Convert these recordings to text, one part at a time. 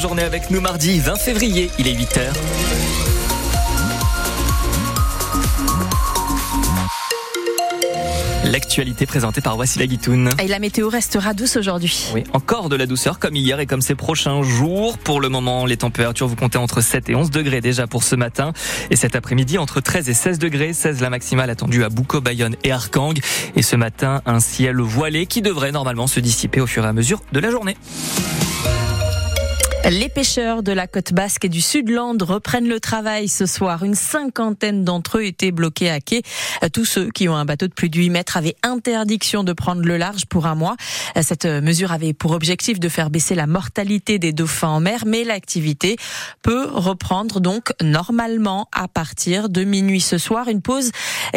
Journée avec nous mardi 20 février, il est 8h. L'actualité présentée par Wassila Guitoun. Et la météo restera douce aujourd'hui. Oui, encore de la douceur comme hier et comme ces prochains jours. Pour le moment, les températures vous comptez entre 7 et 11 degrés déjà pour ce matin. Et cet après-midi, entre 13 et 16 degrés. 16 la maximale attendue à Boucault, Bayonne et Arcang. Et ce matin, un ciel voilé qui devrait normalement se dissiper au fur et à mesure de la journée. Les pêcheurs de la côte basque et du Sud-Land reprennent le travail ce soir. Une cinquantaine d'entre eux étaient bloqués à quai. Tous ceux qui ont un bateau de plus de 8 mètres avaient interdiction de prendre le large pour un mois. Cette mesure avait pour objectif de faire baisser la mortalité des dauphins en mer, mais l'activité peut reprendre donc normalement à partir de minuit ce soir. Une pause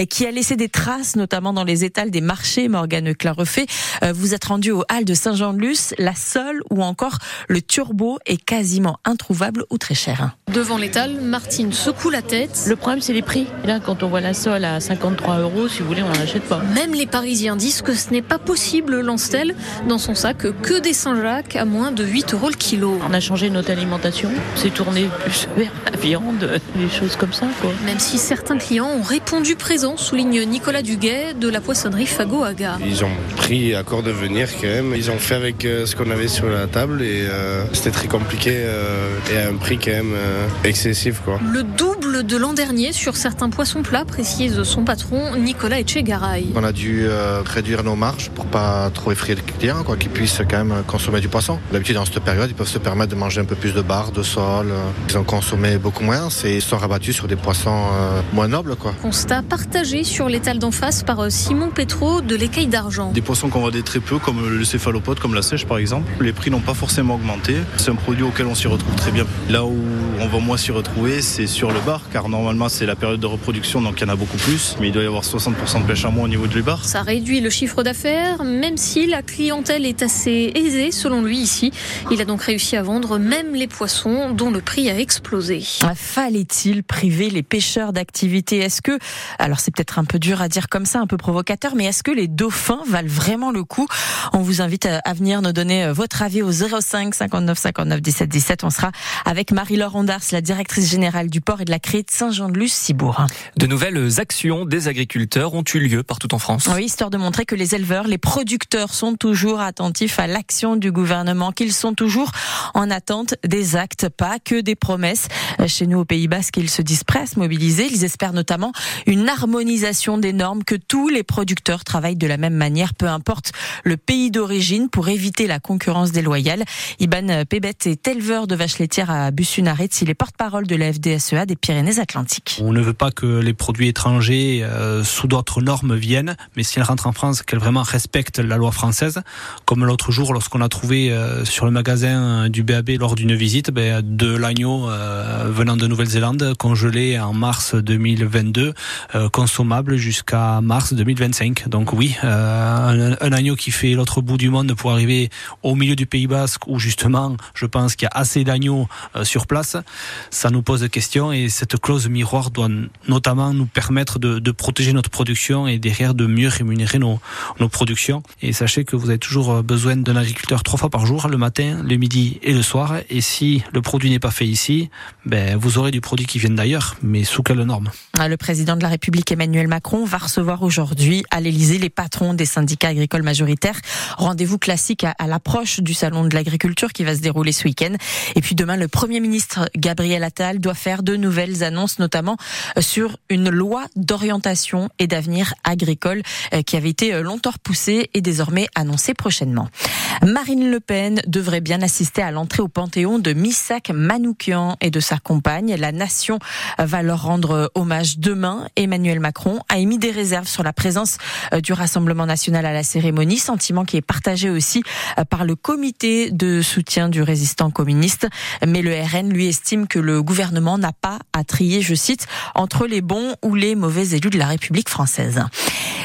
qui a laissé des traces, notamment dans les étals des marchés. Morgane Clarefait, vous êtes rendu au hall de Saint-Jean-de-Luz, la Sole ou encore le Turbo est quasiment introuvable ou très cher. Devant l'étal, Martine secoue la tête. Le problème, c'est les prix. là, quand on voit la sole à 53 euros, si vous voulez, on n'en achète pas. Même les Parisiens disent que ce n'est pas possible, lance-t-elle. Dans son sac, que des Saint-Jacques à moins de 8 euros le kilo. On a changé notre alimentation. C'est tourné plus vers la viande, des choses comme ça, quoi. Même si certains clients ont répondu présent, souligne Nicolas Duguet de la poissonnerie Fago Aga. Ils ont pris accord de venir quand même. Ils ont fait avec euh, ce qu'on avait sur la table et euh, c'était très compliqué compliqué euh, et à un prix quand même euh, excessif. Quoi. Le double de l'an dernier sur certains poissons plats, précise son patron Nicolas Echegaray. On a dû euh, réduire nos marges pour pas trop effrayer les clients, quoi, qu'ils puissent quand même consommer du poisson. D'habitude, dans cette période, ils peuvent se permettre de manger un peu plus de bar, de sol. Ils ont consommé beaucoup moins et ils sont rabattus sur des poissons moins nobles. Quoi. Constat partagé sur l'étal d'en face par Simon Petro de l'écaille d'argent. Des poissons qu'on vendait très peu, comme le céphalopode, comme la sèche par exemple. Les prix n'ont pas forcément augmenté. C'est un produit auquel on s'y retrouve très bien. Là où on va moins s'y retrouver, c'est sur le bar, car normalement c'est la période de reproduction, donc il y en a beaucoup plus, mais il doit y avoir 60% de pêche en moins au niveau du bar. Ça réduit le chiffre d'affaires, même si la clientèle est assez aisée, selon lui ici. Il a donc réussi à vendre même les poissons dont le prix a explosé. Fallait-il priver les pêcheurs d'activité? Est-ce que, alors c'est peut-être un peu dur à dire comme ça, un peu provocateur, mais est-ce que les dauphins valent vraiment le coup? On vous invite à venir nous donner votre avis au 05 59 59 17 17. On sera avec Marie-Laure Ondars, la directrice générale du port et de la crée de Saint-Jean-de-Luz-Cibourg. De nouvelles actions des agriculteurs ont eu lieu partout en France. Oui, histoire de montrer que les éleveurs, les producteurs sont toujours attentifs à l'action du gouvernement, qu'ils sont toujours en attente des actes, pas que des promesses. Chez nous au Pays Basque, ils se disent prêts à se mobiliser. Ils espèrent notamment une harmonisation des normes, que tous les producteurs travaillent de la même manière, peu importe le pays d'origine, pour éviter la concurrence déloyale. Iban Pébet est éleveur de vaches laitières à Bussunaret. Il est porte-parole de la FDSEA des Pyrénées-Atlantiques. On ne veut pas que les produits étrangers euh, sous d'autres normes viennent, mais s'ils rentrent en France, qu'elles vraiment respectent la loi française. Comme l'autre jour, lorsqu'on a trouvé euh, sur le magasin du BAB lors d'une visite ben, de l'agneau euh, venant de Nouvelle-Zélande, congelé en mars 2022, euh, consommable jusqu'à mars 2025. Donc oui, un, un agneau qui fait l'autre bout du monde pour arriver au milieu du Pays Basque, où justement, je pense qu'il y a assez d'agneaux euh, sur place, ça nous pose question et cette clause miroir doit notamment nous permettre de, protéger notre production et derrière de mieux rémunérer nos, nos productions. Et sachez que vous avez toujours euh, besoin d'un agriculteur trois fois par jour, le matin, le midi et le soir. Et si le produit n'est pas fait ici, ben, vous aurez du produit qui vient d'ailleurs, mais sous quelle norme? Ah, Le président de la République Emmanuel Macron va recevoir aujourd'hui à l'Elysée les patrons des syndicats agricoles majoritaires. Rendez-vous classique à l'approche du salon de l'agriculture qui va se dérouler ce week-end. Et puis demain, le Premier ministre Gabriel Attal doit faire de nouvelles annonces, notamment euh, sur une loi d'orientation et d'avenir agricole euh, qui avait été euh, longtemps repoussée et désormais annoncée prochainement. Marine Le Pen devrait bien assister à l'entrée au Panthéon de Missak Manoukian et de sa compagne. La nation va leur rendre hommage demain. Emmanuel Macron a émis des réserves sur la présence du Rassemblement national à la cérémonie, sentiment qui est partagé aussi par le comité de soutien du résistant communiste. Mais le RN lui estime que le gouvernement n'a pas à trier, je cite, entre les bons ou les mauvais élus de la République française.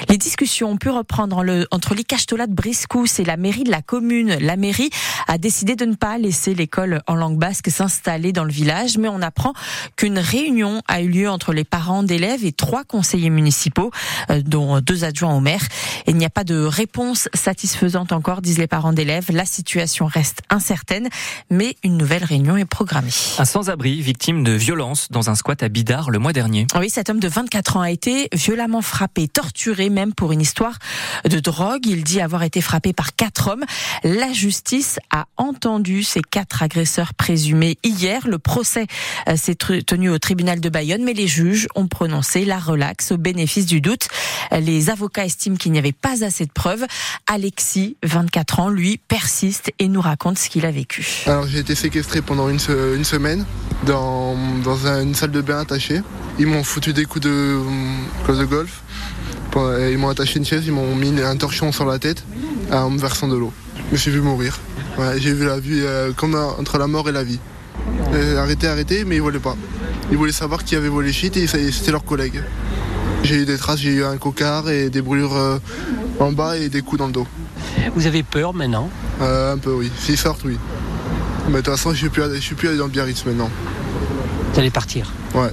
Les discussions ont pu reprendre le, entre les Cachetolas de Briscous et la mairie de la commune. La mairie a décidé de ne pas laisser l'école en langue basque s'installer dans le village, mais on apprend qu'une réunion a eu lieu entre les parents d'élèves et trois conseillers municipaux, euh, dont deux adjoints au maire. Il n'y a pas de réponse satisfaisante encore, disent les parents d'élèves. La situation reste incertaine, mais une nouvelle réunion est programmée. Un sans-abri victime de violence dans un squat à Bidart le mois dernier. Oui, cet homme de 24 ans a été violemment frappé, torturé même pour une histoire de drogue. Il dit avoir été frappé par quatre hommes. La justice a entendu ces quatre agresseurs présumés hier. Le procès euh, s'est tenu au tribunal de Bayonne, mais les juges ont prononcé la relaxe au bénéfice du doute. Les avocats estiment qu'il n'y avait pas assez de preuves. Alexis, 24 ans, lui, persiste et nous raconte ce qu'il a vécu. Alors j'ai été séquestré pendant une, semaine dans, une salle de bain attachée. Ils m'ont foutu des coups de, de golf. Ils m'ont attaché une chaise, ils m'ont mis un torchon sur la tête en me versant de l'eau. Je me suis vu mourir. j'ai vu la vie euh, comme entre la mort et la vie. arrêtez, arrêtez, mais ils voulaient pas. Ils voulaient savoir qui avait volé shit et c'était leurs collègues. J'ai eu des traces, j'ai eu un cocard et des brûlures euh, en bas et des coups dans le dos. Vous avez peur maintenant? Euh, Un peu, oui. S'ils sortent, oui. Mais de toute façon, je ne suis plus allé dans le Biarritz maintenant. Vous allez partir? Ouais.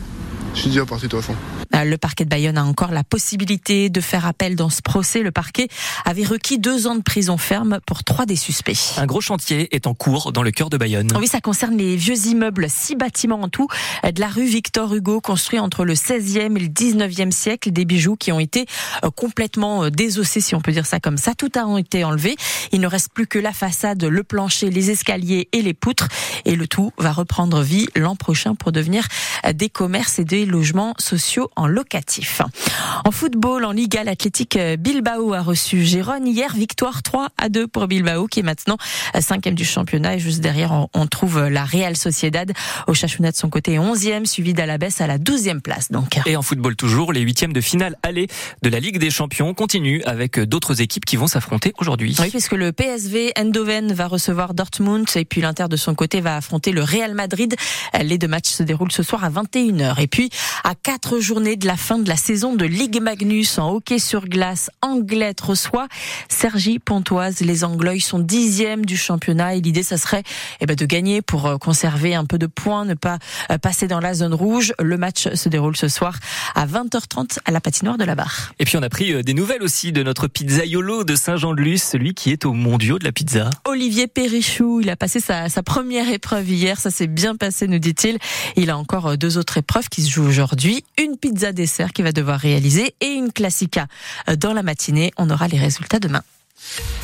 Je suis déjà parti de toute façon. Euh, le parquet de Bayonne a encore la possibilité de faire appel dans ce procès. Le parquet avait requis deux ans de prison ferme pour trois des suspects. Un gros chantier est en cours dans le cœur de Bayonne. Oui, ça concerne les vieux immeubles, six bâtiments en tout, de la rue Victor Hugo, construits entre le 16e et le 19e siècle, des bijoux qui ont été euh, complètement euh, désossés, si on peut dire ça comme ça. Tout a été enlevé. Il ne reste plus que la façade, le plancher, les escaliers et les poutres. Et le tout va reprendre vie l'an prochain pour devenir des commerces et des logements sociaux en locatif. En football, en Liga, l'Athletic euh, Bilbao a reçu Gérone hier. Victoire 3 à 2 pour Bilbao, qui est maintenant euh, cinquième du championnat. Et juste derrière, on trouve euh, la Real Sociedad. Au Chachuna de son côté, 11e, suivi d'Alabes à la 12e place. Donc. Et en football toujours, les huitièmes de finale aller de la Ligue des Champions continuent avec d'autres équipes qui vont s'affronter aujourd'hui. Oui, puisque le PSV Eindhoven va recevoir Dortmund et puis l'Inter de son côté va affronter le Real Madrid. Les deux matchs se déroulent ce soir à 21h. Et puis, à quatre journées de la fin de la saison de Ligue Magnus en hockey sur glace, Anglette reçoit Sergi Pontoise. Les Anglois sont dixièmes du championnat et l'idée, ça serait eh ben, de gagner pour euh, conserver un peu de points, ne pas euh, passer dans la zone rouge. Le match se déroule ce soir à 20h30 à la patinoire de la Barre. Et puis on a pris euh, des nouvelles aussi de notre pizzaiolo de Saint-Jean-de-Luz, celui qui est au mondiaux de la pizza. Olivier Perrichou, il a passé sa, sa première épreuve hier, ça s'est bien passé, nous dit-il. Il a encore deux autres épreuves qui se jouent aujourd'hui. Une dessert qu'il va devoir réaliser et une classica dans la matinée. On aura les résultats demain.